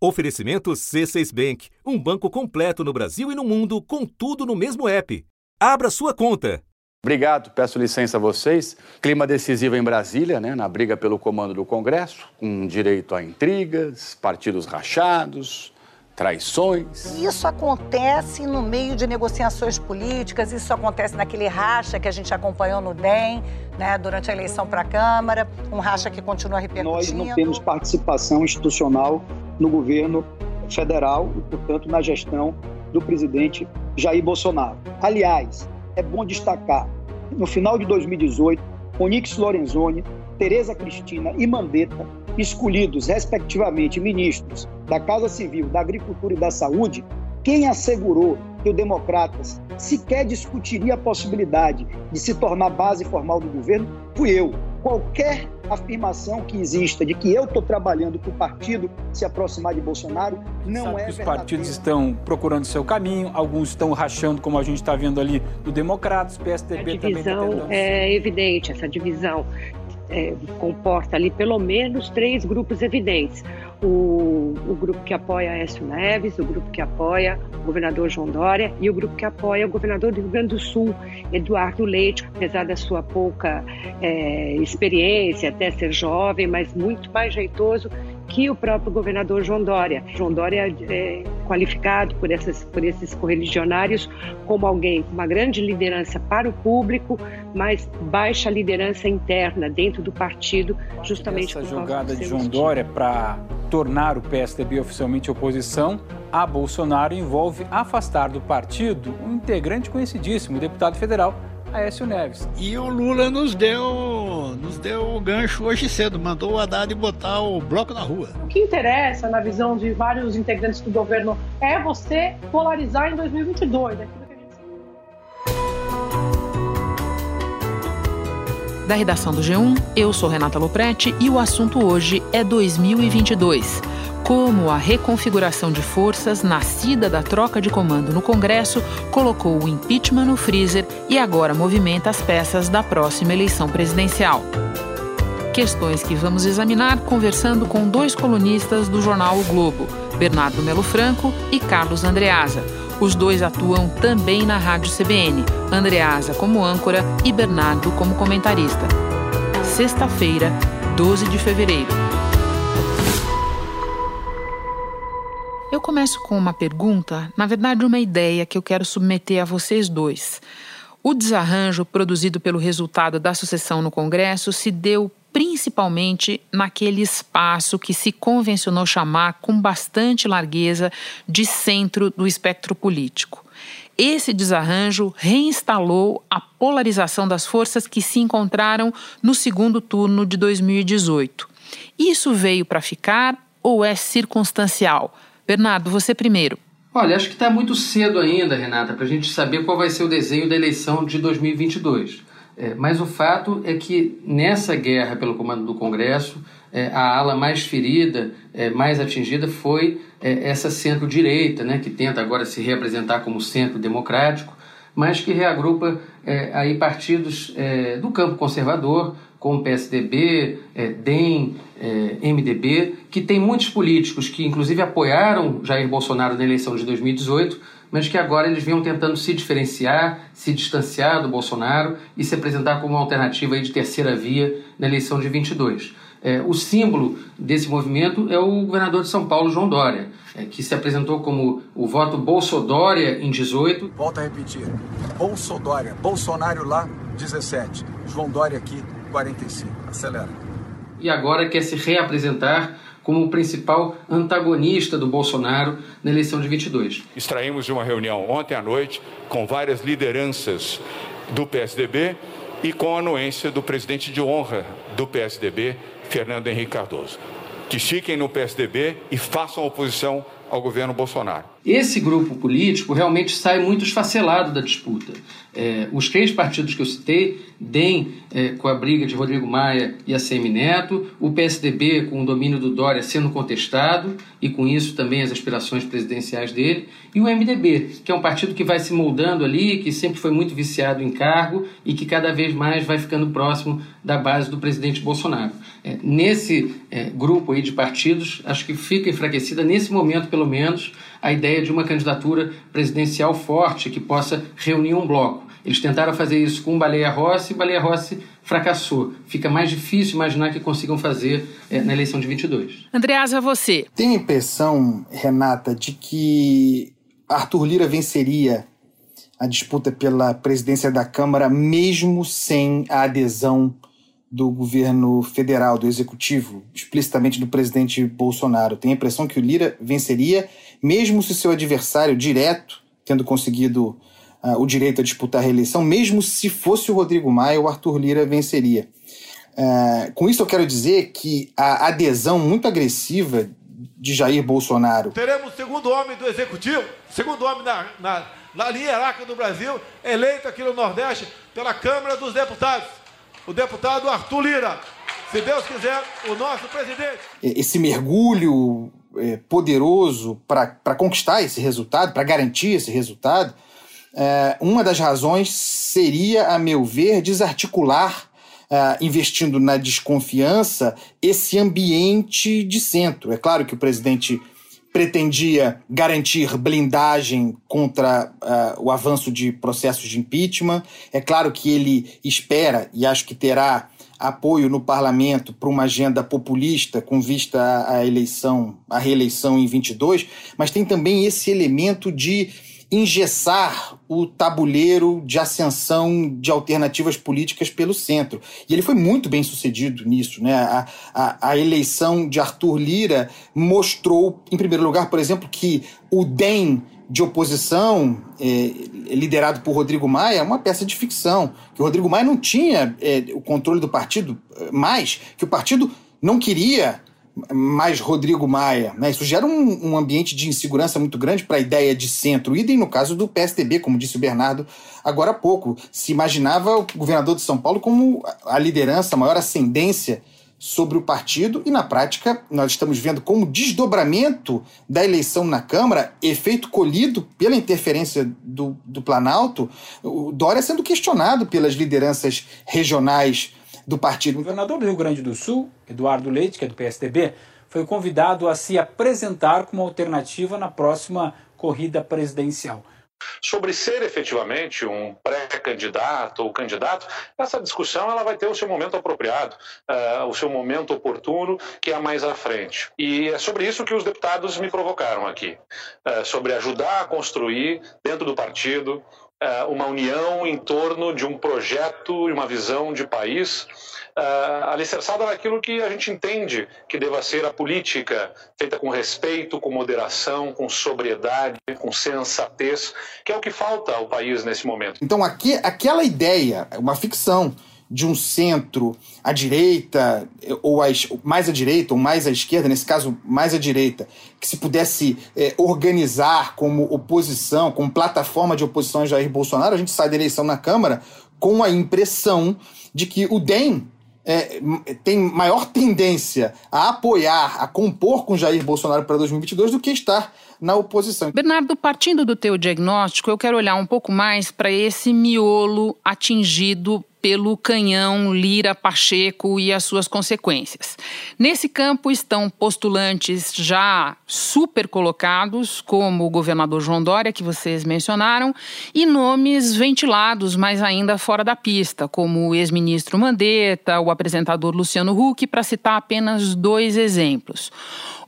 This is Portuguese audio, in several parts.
Oferecimento C6 Bank, um banco completo no Brasil e no mundo, com tudo no mesmo app. Abra sua conta. Obrigado, peço licença a vocês. Clima decisivo em Brasília, né, na briga pelo comando do Congresso, com direito a intrigas, partidos rachados, traições. Isso acontece no meio de negociações políticas, isso acontece naquele racha que a gente acompanhou no DEM, né, durante a eleição para a Câmara, um racha que continua repercutindo. Nós não temos participação institucional no governo federal e, portanto, na gestão do presidente Jair Bolsonaro. Aliás, é bom destacar, no final de 2018, Onix Lorenzoni, Tereza Cristina e Mandetta escolhidos, respectivamente, ministros da Casa Civil, da Agricultura e da Saúde, quem assegurou que o Democratas sequer discutiria a possibilidade de se tornar base formal do governo fui eu. Qualquer afirmação que exista de que eu estou trabalhando para o partido se aproximar de Bolsonaro não Sabe é que os partidos estão procurando seu caminho, alguns estão rachando, como a gente está vendo ali, do Democratas, A PSDB também está divisão tentando. é evidente, essa divisão é, comporta ali pelo menos três grupos evidentes. O, o grupo que apoia Aécio Neves, o grupo que apoia o governador João Dória e o grupo que apoia o governador do Rio Grande do Sul, Eduardo Leite, apesar da sua pouca é, experiência, até ser jovem, mas muito mais jeitoso que o próprio governador João Dória. João Dória é qualificado por, essas, por esses correligionários como alguém com uma grande liderança para o público, mas baixa liderança interna dentro do partido, justamente Essa por causa jogada do de João estilo. Dória para tornar o PSDB oficialmente oposição a Bolsonaro envolve afastar do partido um integrante conhecidíssimo, o deputado federal Aécio Neves. E o Lula nos deu, deu o gancho hoje cedo, mandou o Haddad botar o bloco na rua. O que interessa, na visão de vários integrantes do governo, é você polarizar em 2022. Da redação do G1, eu sou Renata Loprete e o assunto hoje é 2022. Como a reconfiguração de forças nascida da troca de comando no Congresso colocou o impeachment no freezer e agora movimenta as peças da próxima eleição presidencial. Questões que vamos examinar conversando com dois colunistas do jornal O Globo, Bernardo Melo Franco e Carlos Andreasa. Os dois atuam também na Rádio CBN, Andreasa como âncora e Bernardo como comentarista. Sexta-feira, 12 de fevereiro. Eu começo com uma pergunta, na verdade, uma ideia que eu quero submeter a vocês dois. O desarranjo produzido pelo resultado da sucessão no Congresso se deu principalmente naquele espaço que se convencionou chamar com bastante largueza de centro do espectro político. Esse desarranjo reinstalou a polarização das forças que se encontraram no segundo turno de 2018. Isso veio para ficar ou é circunstancial? Bernardo, você primeiro. Olha, acho que está muito cedo ainda, Renata, para a gente saber qual vai ser o desenho da eleição de 2022. É, mas o fato é que nessa guerra pelo comando do Congresso, é, a ala mais ferida, é, mais atingida foi é, essa centro-direita, né, que tenta agora se reapresentar como centro democrático, mas que reagrupa é, aí partidos é, do campo conservador, como PSDB, DEM, MDB, que tem muitos políticos que inclusive apoiaram Jair Bolsonaro na eleição de 2018, mas que agora eles vinham tentando se diferenciar, se distanciar do Bolsonaro e se apresentar como uma alternativa aí de terceira via na eleição de 22. É, o símbolo desse movimento é o governador de São Paulo, João Dória, é, que se apresentou como o voto Bolsodória em 18. Volto a repetir. Bolsodória. Bolsonaro lá, 17. João Dória aqui, 45. Acelera. E agora quer se reapresentar como o principal antagonista do Bolsonaro na eleição de 22. Extraímos de uma reunião ontem à noite com várias lideranças do PSDB e com a anuência do presidente de honra do PSDB, Fernando Henrique Cardoso. Que fiquem no PSDB e façam oposição ao governo Bolsonaro. Esse grupo político realmente sai muito esfacelado da disputa. É, os três partidos que eu citei, DEM é, com a briga de Rodrigo Maia e ACM Neto, o PSDB com o domínio do Dória sendo contestado e com isso também as aspirações presidenciais dele, e o MDB, que é um partido que vai se moldando ali, que sempre foi muito viciado em cargo e que cada vez mais vai ficando próximo da base do presidente Bolsonaro. É, nesse é, grupo aí de partidos, acho que fica enfraquecida, nesse momento pelo menos, a ideia de uma candidatura presidencial forte que possa reunir um bloco. Eles tentaram fazer isso com Baleia Rossi e Baleia Rossi fracassou. Fica mais difícil imaginar que consigam fazer é, na eleição de 22. Andreasa, você. Tem a impressão, Renata, de que Arthur Lira venceria a disputa pela presidência da Câmara mesmo sem a adesão do governo federal, do executivo, explicitamente do presidente Bolsonaro. Tem a impressão que o Lira venceria, mesmo se seu adversário direto, tendo conseguido uh, o direito a disputar a reeleição, mesmo se fosse o Rodrigo Maia, o Arthur Lira venceria. Uh, com isso eu quero dizer que a adesão muito agressiva de Jair Bolsonaro. Teremos o segundo homem do executivo, segundo homem na, na, na do Brasil, eleito aqui no Nordeste pela Câmara dos Deputados o deputado Arthur Lira. Se Deus quiser, o nosso presidente. Esse mergulho é, poderoso para conquistar esse resultado, para garantir esse resultado, é, uma das razões seria, a meu ver, desarticular, é, investindo na desconfiança, esse ambiente de centro. É claro que o presidente pretendia garantir blindagem contra uh, o avanço de processos de impeachment. É claro que ele espera, e acho que terá apoio no parlamento para uma agenda populista com vista à eleição, à reeleição em 22, mas tem também esse elemento de engessar o tabuleiro de ascensão de alternativas políticas pelo centro. E ele foi muito bem sucedido nisso. Né? A, a, a eleição de Arthur Lira mostrou, em primeiro lugar, por exemplo, que o DEM de oposição, é, liderado por Rodrigo Maia, é uma peça de ficção. Que o Rodrigo Maia não tinha é, o controle do partido é, mais, que o partido não queria mais Rodrigo Maia. Né? Isso gera um, um ambiente de insegurança muito grande para a ideia de centro. Idem no caso do PSDB, como disse o Bernardo agora há pouco. Se imaginava o governador de São Paulo como a liderança, a maior ascendência sobre o partido, e na prática nós estamos vendo como desdobramento da eleição na Câmara, efeito colhido pela interferência do, do Planalto, o Dória sendo questionado pelas lideranças regionais do partido. O governador do Rio Grande do Sul, Eduardo Leite, que é do PSDB, foi convidado a se apresentar como alternativa na próxima corrida presidencial. Sobre ser efetivamente um pré-candidato ou candidato, essa discussão ela vai ter o seu momento apropriado, uh, o seu momento oportuno, que é mais à frente. E é sobre isso que os deputados me provocaram aqui, uh, sobre ajudar a construir dentro do partido uma união em torno de um projeto e uma visão de país uh, alicerçada naquilo que a gente entende que deva ser a política, feita com respeito, com moderação, com sobriedade, com sensatez, que é o que falta ao país nesse momento. Então, aqui, aquela ideia, uma ficção de um centro à direita, ou mais à direita, ou mais à esquerda, nesse caso, mais à direita, que se pudesse é, organizar como oposição, como plataforma de oposição a Jair Bolsonaro, a gente sai da eleição na Câmara com a impressão de que o DEM é, tem maior tendência a apoiar, a compor com Jair Bolsonaro para 2022 do que estar na oposição. Bernardo, partindo do teu diagnóstico, eu quero olhar um pouco mais para esse miolo atingido pelo canhão Lira Pacheco e as suas consequências. Nesse campo estão postulantes já super colocados, como o governador João Dória, que vocês mencionaram, e nomes ventilados, mas ainda fora da pista, como o ex-ministro Mandetta, o apresentador Luciano Huck, para citar apenas dois exemplos.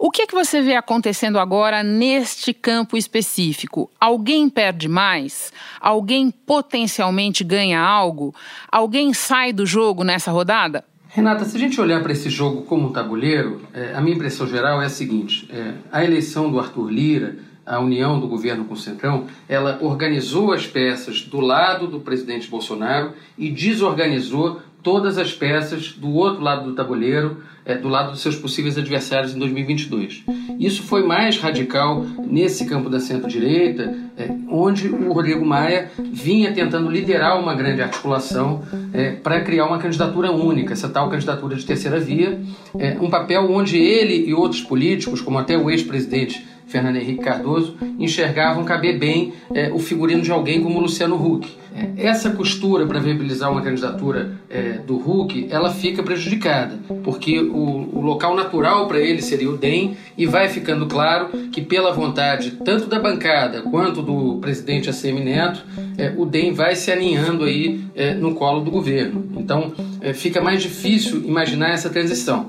O que, é que você vê acontecendo agora neste campo específico? Alguém perde mais? Alguém potencialmente ganha algo? Alguém sai do jogo nessa rodada? Renata, se a gente olhar para esse jogo como um tabuleiro, é, a minha impressão geral é a seguinte: é, a eleição do Arthur Lira, a união do governo com o Centrão, ela organizou as peças do lado do presidente Bolsonaro e desorganizou todas as peças do outro lado do tabuleiro, é, do lado dos seus possíveis adversários em 2022. Isso foi mais radical nesse campo da centro-direita, é, onde o Rodrigo Maia vinha tentando liderar uma grande articulação é, para criar uma candidatura única, essa tal candidatura de terceira via, é, um papel onde ele e outros políticos, como até o ex-presidente Fernando Henrique Cardoso, enxergavam caber bem é, o figurino de alguém como Luciano Huck. É, essa costura para viabilizar uma candidatura é, do Huck, ela fica prejudicada, porque o, o local natural para ele seria o DEM e vai ficando claro que pela vontade tanto da bancada quanto do presidente ACM Neto, é, o DEM vai se aninhando aí é, no colo do governo. Então é, fica mais difícil imaginar essa transição.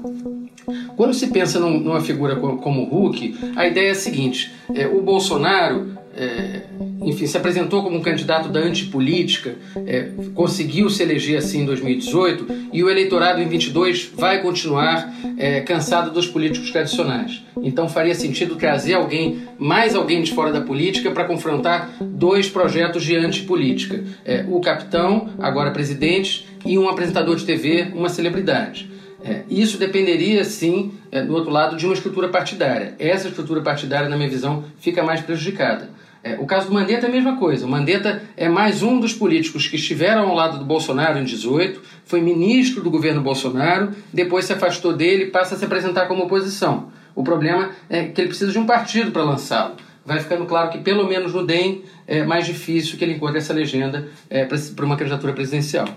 Quando se pensa num, numa figura como o Hulk, a ideia é a seguinte: é, o Bolsonaro, é, enfim, se apresentou como um candidato da antipolítica, é, conseguiu se eleger assim em 2018 e o eleitorado em 22 vai continuar é, cansado dos políticos tradicionais. Então faria sentido trazer alguém, mais alguém de fora da política, para confrontar dois projetos de antipolítica: é, o capitão, agora presidente, e um apresentador de TV, uma celebridade. É, isso dependeria, sim, é, do outro lado, de uma estrutura partidária. Essa estrutura partidária, na minha visão, fica mais prejudicada. É, o caso do Mandetta é a mesma coisa. O Mandetta é mais um dos políticos que estiveram ao lado do Bolsonaro em 18, foi ministro do governo Bolsonaro, depois se afastou dele e passa a se apresentar como oposição. O problema é que ele precisa de um partido para lançá-lo. Vai ficando claro que, pelo menos no DEM, é mais difícil que ele encontre essa legenda é, para uma candidatura presidencial.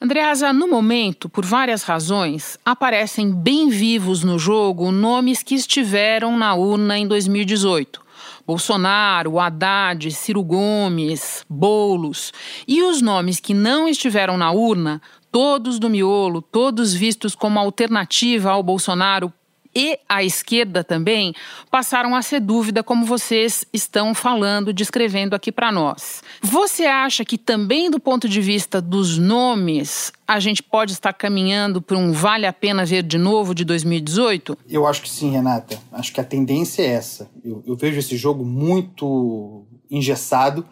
Andreasa, no momento, por várias razões, aparecem bem vivos no jogo nomes que estiveram na urna em 2018. Bolsonaro, Haddad, Ciro Gomes, Bolos. E os nomes que não estiveram na urna, todos do miolo, todos vistos como alternativa ao Bolsonaro e a esquerda também passaram a ser dúvida, como vocês estão falando, descrevendo aqui para nós. Você acha que também do ponto de vista dos nomes, a gente pode estar caminhando para um vale a pena ver de novo de 2018? Eu acho que sim, Renata. Acho que a tendência é essa. Eu, eu vejo esse jogo muito engessado.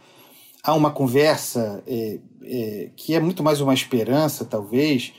Há uma conversa é, é, que é muito mais uma esperança, talvez,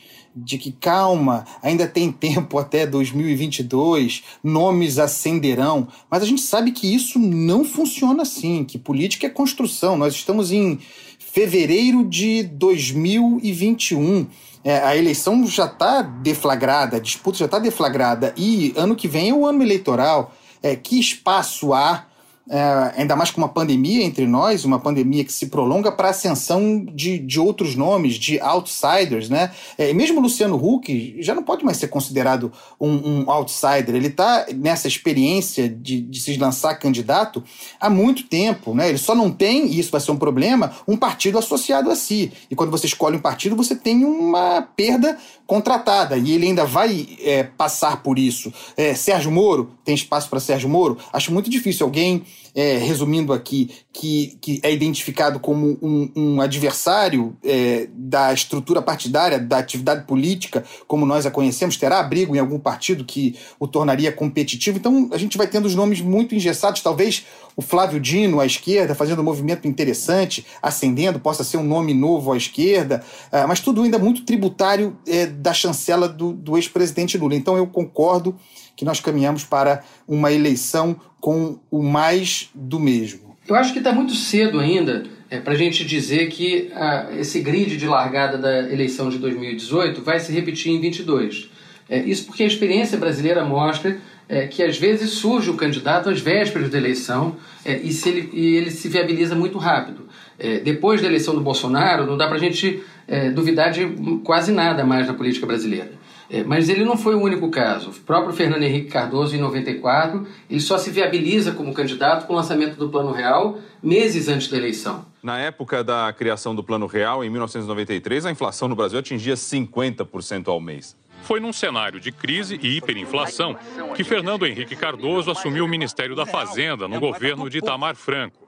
de que calma, ainda tem tempo até 2022, nomes ascenderão, mas a gente sabe que isso não funciona assim, que política é construção. Nós estamos em fevereiro de 2021. É, a eleição já está deflagrada, a disputa já está deflagrada, e ano que vem é o ano eleitoral. É, que espaço há é, ainda mais com uma pandemia entre nós, uma pandemia que se prolonga para a ascensão de, de outros nomes, de outsiders, né? É, mesmo Luciano Huck já não pode mais ser considerado um, um outsider. Ele está nessa experiência de, de se lançar candidato há muito tempo, né? Ele só não tem, e isso vai ser um problema, um partido associado a si. E quando você escolhe um partido, você tem uma perda contratada e ele ainda vai é, passar por isso. É, Sérgio Moro, tem espaço para Sérgio Moro? Acho muito difícil alguém, é, resumindo aqui, que, que é identificado como um, um adversário é, da estrutura partidária, da atividade política, como nós a conhecemos, terá abrigo em algum partido que o tornaria competitivo. Então a gente vai tendo os nomes muito engessados, talvez o Flávio Dino à esquerda, fazendo um movimento interessante, ascendendo, possa ser um nome novo à esquerda, uh, mas tudo ainda muito tributário é, da chancela do, do ex-presidente Lula. Então eu concordo que nós caminhamos para uma eleição com o mais do mesmo. Eu acho que está muito cedo ainda é, para a gente dizer que ah, esse grid de largada da eleição de 2018 vai se repetir em 22. É, isso porque a experiência brasileira mostra é, que às vezes surge o candidato às vésperas da eleição é, e, se ele, e ele se viabiliza muito rápido. É, depois da eleição do Bolsonaro, não dá para a gente é, duvidar de quase nada mais na política brasileira. É, mas ele não foi o único caso. O próprio Fernando Henrique Cardoso, em 94, ele só se viabiliza como candidato com o lançamento do Plano Real meses antes da eleição. Na época da criação do Plano Real, em 1993, a inflação no Brasil atingia 50% ao mês. Foi num cenário de crise e hiperinflação que Fernando Henrique Cardoso assumiu o Ministério da Fazenda no governo de Itamar Franco.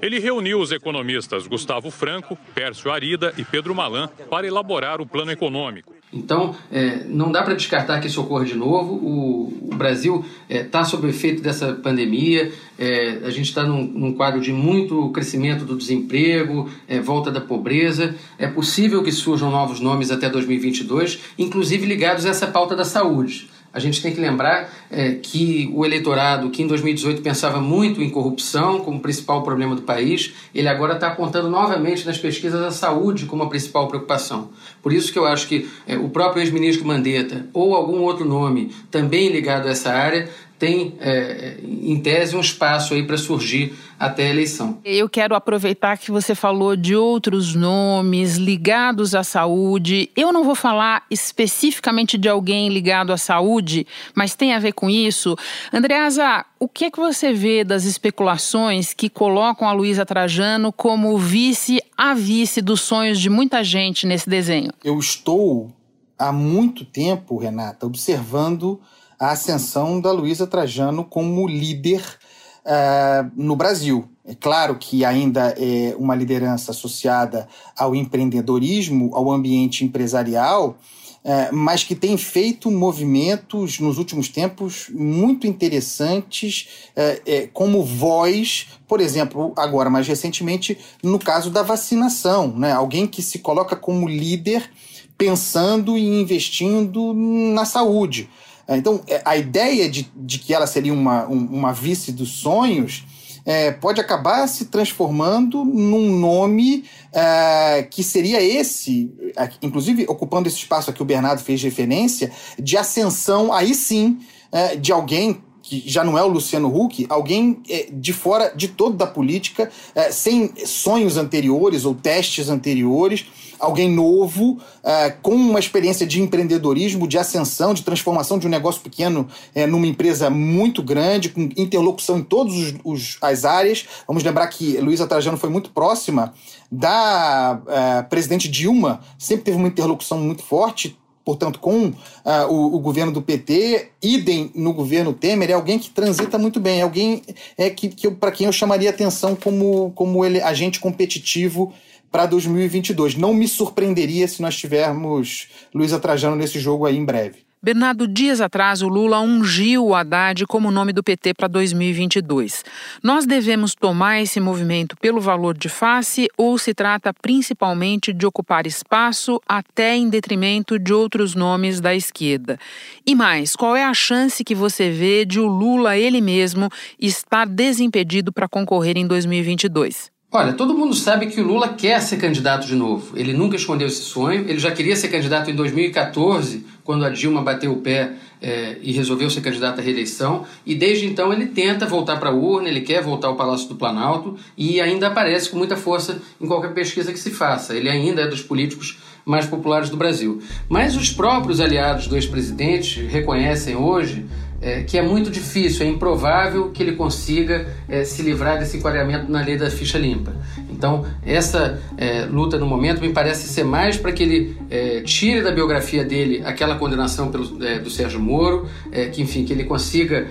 Ele reuniu os economistas Gustavo Franco, Pércio Arida e Pedro Malan para elaborar o plano econômico. Então, é, não dá para descartar que isso ocorra de novo. O, o Brasil está é, sob o efeito dessa pandemia, é, a gente está num, num, quadro de muito crescimento do desemprego, é, volta da pobreza. É possível que surjam novos nomes até 2022, inclusive ligados a essa pauta da saúde. A gente tem que lembrar é, que o eleitorado, que em 2018 pensava muito em corrupção como principal problema do país, ele agora está apontando novamente nas pesquisas a saúde como a principal preocupação. Por isso que eu acho que é, o próprio ex-ministro Mandetta ou algum outro nome também ligado a essa área tem, é, em tese, um espaço aí para surgir até a eleição. Eu quero aproveitar que você falou de outros nomes ligados à saúde. Eu não vou falar especificamente de alguém ligado à saúde, mas tem a ver com isso. Andreasa, o que é que você vê das especulações que colocam a Luísa Trajano como vice a vice dos sonhos de muita gente nesse desenho? Eu estou há muito tempo, Renata, observando a ascensão da Luísa Trajano como líder uh, no Brasil. É claro que ainda é uma liderança associada ao empreendedorismo, ao ambiente empresarial, uh, mas que tem feito movimentos nos últimos tempos muito interessantes, uh, como voz, por exemplo, agora mais recentemente, no caso da vacinação. Né? Alguém que se coloca como líder pensando e investindo na saúde. É, então, é, a ideia de, de que ela seria uma, uma vice dos sonhos é, pode acabar se transformando num nome é, que seria esse, inclusive ocupando esse espaço a que o Bernardo fez referência, de ascensão, aí sim, é, de alguém que já não é o Luciano Huck, alguém é, de fora de toda da política, é, sem sonhos anteriores ou testes anteriores, alguém novo, uh, com uma experiência de empreendedorismo, de ascensão, de transformação de um negócio pequeno uh, numa empresa muito grande, com interlocução em todas as áreas. Vamos lembrar que Luísa Trajano foi muito próxima da uh, presidente Dilma, sempre teve uma interlocução muito forte, portanto, com uh, o, o, governo do PT, idem no governo Temer, é alguém que transita muito bem, é alguém é, que, que para quem eu chamaria atenção como, como ele, agente competitivo para 2022. Não me surpreenderia se nós tivermos Luísa Trajano nesse jogo aí em breve. Bernardo, dias atrás, o Lula ungiu o Haddad como nome do PT para 2022. Nós devemos tomar esse movimento pelo valor de face ou se trata principalmente de ocupar espaço até em detrimento de outros nomes da esquerda? E mais, qual é a chance que você vê de o Lula ele mesmo estar desimpedido para concorrer em 2022? Olha, todo mundo sabe que o Lula quer ser candidato de novo. Ele nunca escondeu esse sonho. Ele já queria ser candidato em 2014, quando a Dilma bateu o pé é, e resolveu ser candidato à reeleição. E desde então ele tenta voltar para a urna, ele quer voltar ao Palácio do Planalto e ainda aparece com muita força em qualquer pesquisa que se faça. Ele ainda é dos políticos mais populares do Brasil. Mas os próprios aliados do ex-presidente reconhecem hoje é, que é muito difícil, é improvável que ele consiga é, se livrar desse enquadramento na lei da ficha limpa. Então, essa é, luta no momento me parece ser mais para que ele é, tire da biografia dele aquela condenação pelo, é, do Sérgio Moro, é, que, enfim, que ele consiga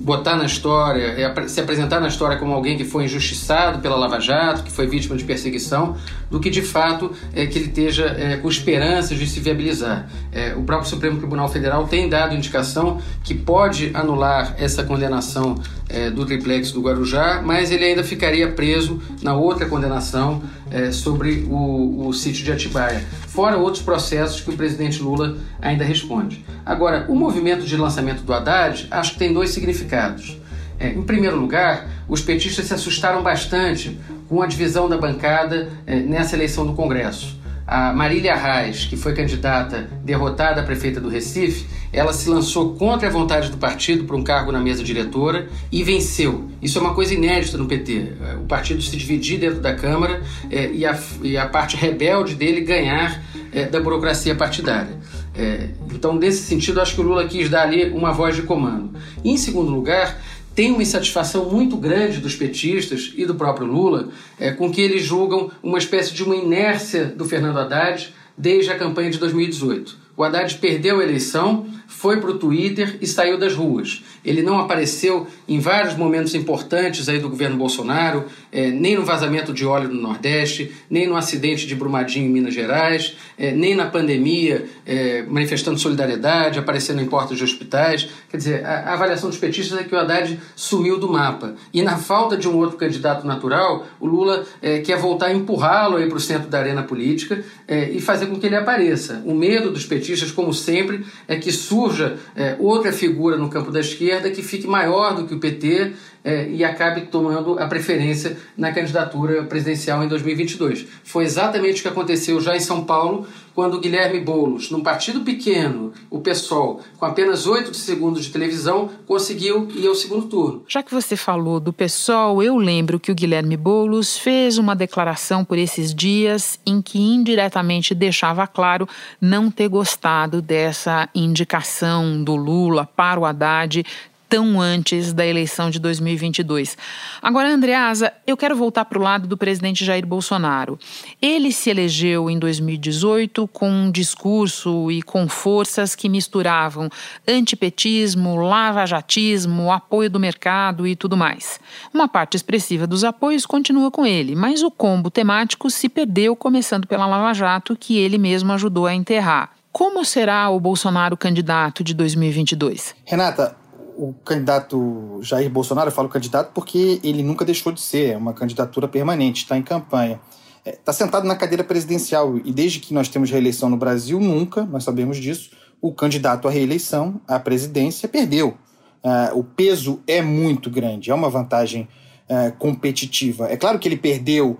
botar na história, é, se apresentar na história como alguém que foi injustiçado pela Lava Jato, que foi vítima de perseguição, do que de fato é, que ele esteja é, com esperanças de se viabilizar. É, o próprio Supremo Tribunal Federal tem dado indicação que pode anular essa condenação é, do triplex do Guarujá, mas ele ainda ficaria preso na outra condenação é, sobre o, o sítio de Atibaia, fora outros processos que o presidente Lula ainda responde. Agora, o movimento de lançamento do Haddad acho que tem dois significados. É, em primeiro lugar, os petistas se assustaram bastante com a divisão da bancada é, nessa eleição do Congresso. A Marília Reis, que foi candidata derrotada a prefeita do Recife, ela se lançou contra a vontade do partido para um cargo na mesa diretora e venceu. Isso é uma coisa inédita no PT. O partido se dividir dentro da Câmara é, e, a, e, a, parte rebelde dele ganhar é, da burocracia partidária. É, então, nesse sentido, acho que o Lula quis dar ali uma voz de comando. E, em segundo lugar, tem uma insatisfação muito grande dos petistas e do próprio Lula é, com que eles julgam uma espécie de uma inércia do Fernando Haddad desde a campanha de 2018. O Haddad perdeu a eleição, foi para o Twitter e saiu das ruas. Ele não apareceu em vários momentos importantes aí do governo Bolsonaro, é, nem no vazamento de óleo no Nordeste, nem no acidente de Brumadinho em Minas Gerais, é, nem na pandemia, é, manifestando solidariedade, aparecendo em portas de hospitais. Quer dizer, a, a, avaliação dos petistas é que o Haddad sumiu do mapa. E na falta de um outro candidato natural, o Lula quer voltar a empurrá-lo para o centro da arena política e fazer com que ele apareça. O medo dos petistas, como sempre, é que surja é, outra figura no campo da esquerda que fique maior do que o PT é, e acabe tomando a preferência na candidatura presidencial em 2022. Foi exatamente o que aconteceu já em São Paulo, quando Guilherme Boulos, num partido pequeno, o PSOL, com apenas oito segundos de televisão, conseguiu ir ao segundo turno. Já que você falou do PSOL, eu lembro que o Guilherme Boulos fez uma declaração por esses dias em que indiretamente deixava claro não ter gostado dessa indicação do Lula para o Haddad tão antes da eleição de 2022. Agora, Andreasa, eu quero voltar para o lado do presidente Jair Bolsonaro. Ele se elegeu em 2018 com um discurso e com forças que misturavam antipetismo, lavajatismo, apoio do mercado e tudo mais. Uma parte expressiva dos apoios continua com ele, mas o combo temático se perdeu, começando pela Lava Jato, que ele mesmo ajudou a enterrar. Como será o Bolsonaro candidato de 2022? Renata, o candidato Jair Bolsonaro, eu falo candidato porque ele nunca deixou de ser, é uma candidatura permanente, está em campanha. Está é, tá sentado na cadeira presidencial e desde que nós temos reeleição no Brasil, nunca, nós sabemos disso, o candidato à reeleição, à presidência, perdeu. Uh, o peso é muito grande, é uma vantagem uh, competitiva. É claro que ele perdeu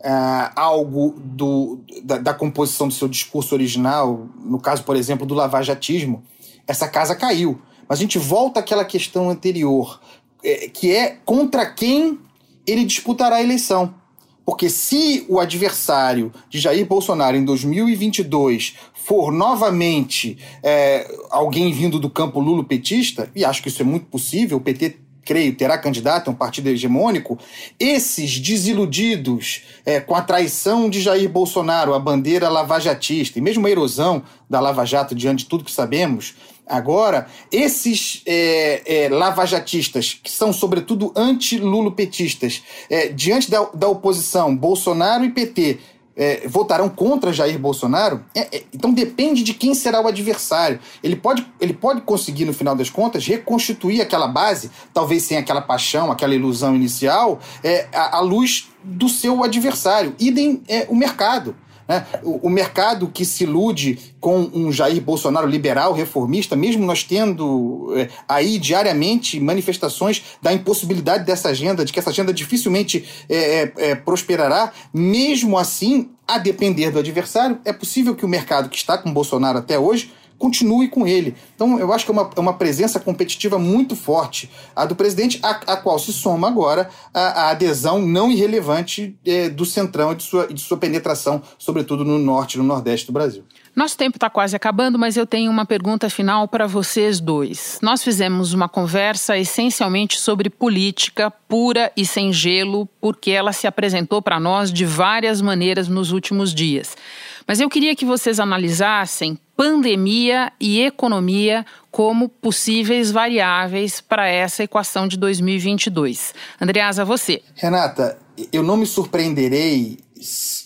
uh, algo do, da, da, composição do seu discurso original, no caso, por exemplo, do lavajatismo, essa casa caiu. Mas a gente volta àquela questão anterior, é, que é contra quem ele disputará a eleição. Porque se o adversário de Jair Bolsonaro em 2022 for novamente é, alguém vindo do campo lulo-petista, e acho que isso é muito possível, o PT creio, terá candidato a um partido hegemônico, esses desiludidos é, com a traição de Jair Bolsonaro, a bandeira lavajatista, e mesmo a erosão da Lava Jato diante de tudo que sabemos, Agora, esses é, é, lavajatistas, que são sobretudo anti-lulopetistas, é, diante da, da oposição, Bolsonaro e PT, é, votarão contra Jair Bolsonaro, é, é, então depende de quem será o adversário. Ele pode, ele pode conseguir, no final das contas, reconstituir aquela base, talvez sem aquela paixão, aquela ilusão inicial, é, à, à luz do seu adversário. Idem é, o mercado. Né? O, o, mercado que se ilude com um Jair Bolsonaro liberal, reformista, mesmo nós tendo é, aí diariamente manifestações da impossibilidade dessa agenda, de que essa agenda dificilmente é, é, prosperará, mesmo assim, a depender do adversário, é possível que o mercado que está com Bolsonaro até hoje continue com ele. Então, eu acho que é uma, é uma presença competitiva muito forte a do presidente, a, a qual se soma agora a, a adesão não irrelevante é, do Centrão e de sua, de sua penetração, sobretudo no norte e no nordeste do Brasil. Nosso tempo está quase acabando, mas eu tenho uma pergunta final para vocês dois. Nós fizemos uma conversa essencialmente sobre política pura e sem gelo, porque ela se apresentou para nós de várias maneiras nos últimos dias. Mas eu queria que vocês analisassem pandemia e economia como possíveis variáveis para essa equação de 2022. Andreasa, você. Renata, eu não me surpreenderei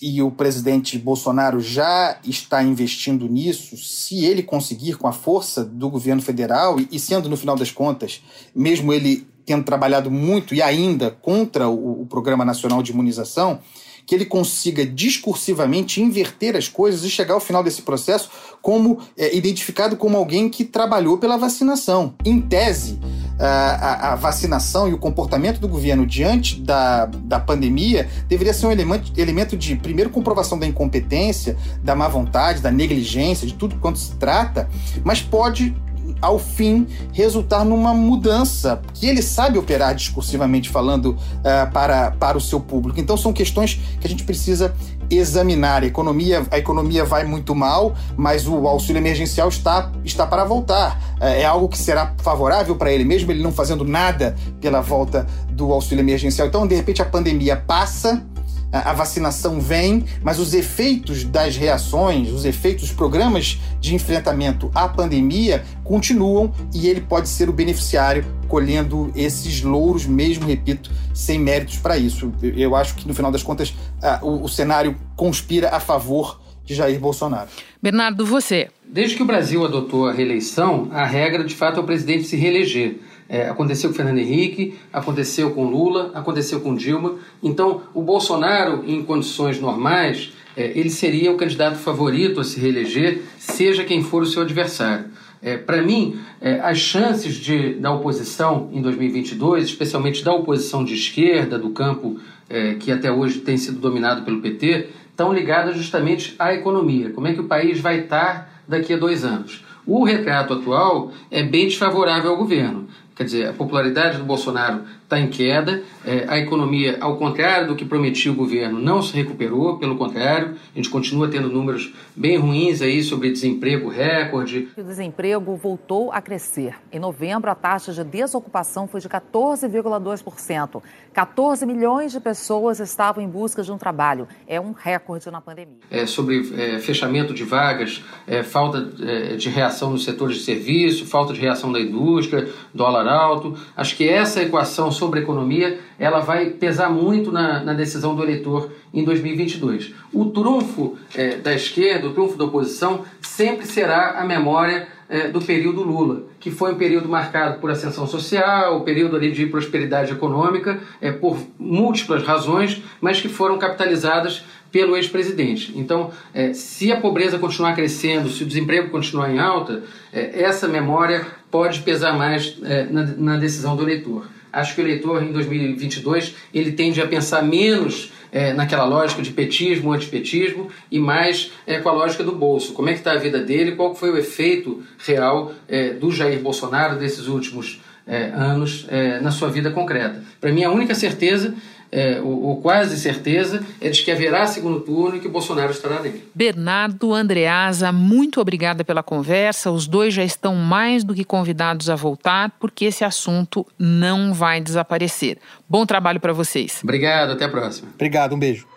e o presidente Bolsonaro já está investindo nisso, se ele conseguir, com a força do governo federal, e sendo, no final das contas, mesmo ele tendo trabalhado muito e ainda contra o, o Programa Nacional de Imunização, que ele consiga discursivamente inverter as coisas e chegar ao final desse processo como é, identificado como alguém que trabalhou pela vacinação. Em tese, a, a, vacinação e o comportamento do governo diante da, da pandemia deveria ser um elemento, elemento de, primeiro, comprovação da incompetência, da má vontade, da negligência, de tudo quanto se trata, mas pode ao fim resultar numa mudança que ele sabe operar discursivamente falando uh, para, para o seu público. Então são questões que a gente precisa examinar. A economia, a economia vai muito mal, mas o auxílio emergencial está, está para voltar. É, é algo que será favorável para ele, mesmo ele não fazendo nada pela volta do auxílio emergencial. Então, de repente, a pandemia passa a vacinação vem, mas os efeitos das reações, os efeitos dos programas de enfrentamento à pandemia continuam e ele pode ser o beneficiário colhendo esses louros, mesmo, repito, sem méritos para isso. Eu acho que, no final das contas, o, o cenário conspira a favor de Jair Bolsonaro. Bernardo, você. Desde que o Brasil adotou a reeleição, a regra de fato é o presidente se reeleger. É, aconteceu com Fernando Henrique, aconteceu com Lula, aconteceu com Dilma. Então, o Bolsonaro, em condições normais, é, ele seria o candidato favorito a se reeleger, seja quem for o seu adversário. É, Para mim, é, as chances de, da oposição em 2022, especialmente da oposição de esquerda, do campo é, que até hoje tem sido dominado pelo PT, estão ligadas justamente à economia. Como é que o país vai estar daqui a dois anos? O retrato atual é bem desfavorável ao governo. Quer dizer, a popularidade do Bolsonaro está em queda, é, a economia, ao contrário do que prometia o governo, não se recuperou, pelo contrário, a gente continua tendo números bem ruins aí sobre desemprego recorde. O desemprego voltou a crescer. Em novembro, a taxa de desocupação foi de 14,2%. 14 milhões de pessoas estavam em busca de um trabalho. É um recorde na pandemia. É, sobre é, fechamento de vagas, é, falta é, de reação nos setores de serviço, falta de reação da indústria, dólar alto. Acho que essa equação sobre economia ela vai pesar muito na, na decisão do eleitor em 2022. O trunfo é, da esquerda, o trunfo da oposição, sempre será a memória é, do período Lula, que foi um período marcado por ascensão social, um período ali de prosperidade econômica, é, por múltiplas razões, mas que foram capitalizadas pelo ex-presidente. Então, é, se a pobreza continuar crescendo, se o desemprego continuar em alta, é, essa memória pode pesar mais é, na, na decisão do eleitor. Acho que o eleitor em 2022 ele tende a pensar menos é, naquela lógica de petismo, antipetismo e mais é, com a lógica do bolso. Como é que está a vida dele? Qual foi o efeito real é, do Jair Bolsonaro desses últimos é, anos é, na sua vida concreta? Para mim, a única certeza é, ou, ou, quase certeza, é de que haverá segundo turno e que o Bolsonaro estará nele. Bernardo Andreasa, muito obrigada pela conversa. Os dois já estão mais do que convidados a voltar, porque esse assunto não vai desaparecer. Bom trabalho para vocês. Obrigado, até a próxima. Obrigado, um beijo.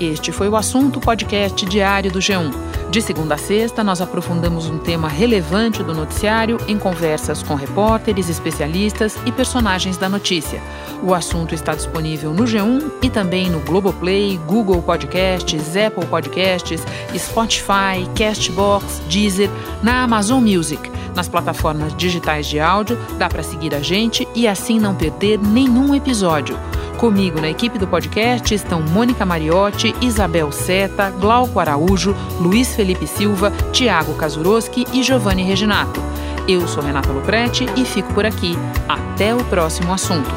Este foi o assunto podcast diário do G1. De segunda a sexta, nós aprofundamos um tema relevante do noticiário em conversas com repórteres, especialistas e personagens da notícia. O assunto está disponível no G1 e também no Globoplay, Google Podcasts, Apple Podcasts, Spotify, Castbox, Deezer, na Amazon Music. Nas plataformas digitais de áudio, dá para seguir a gente e assim não perder nenhum episódio. Comigo na equipe do podcast estão Mônica Mariotti, Isabel Seta, Glauco Araújo, Luiz Felipe Silva, Tiago Kazuroski e Giovanni Reginato. Eu sou Renata Luprete e fico por aqui. Até o próximo assunto.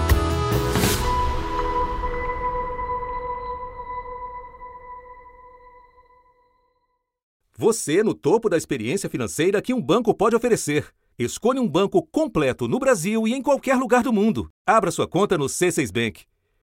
Você no topo da experiência financeira que um banco pode oferecer. Escolha um banco completo no Brasil e em qualquer lugar do mundo. Abra sua conta no C6 Bank.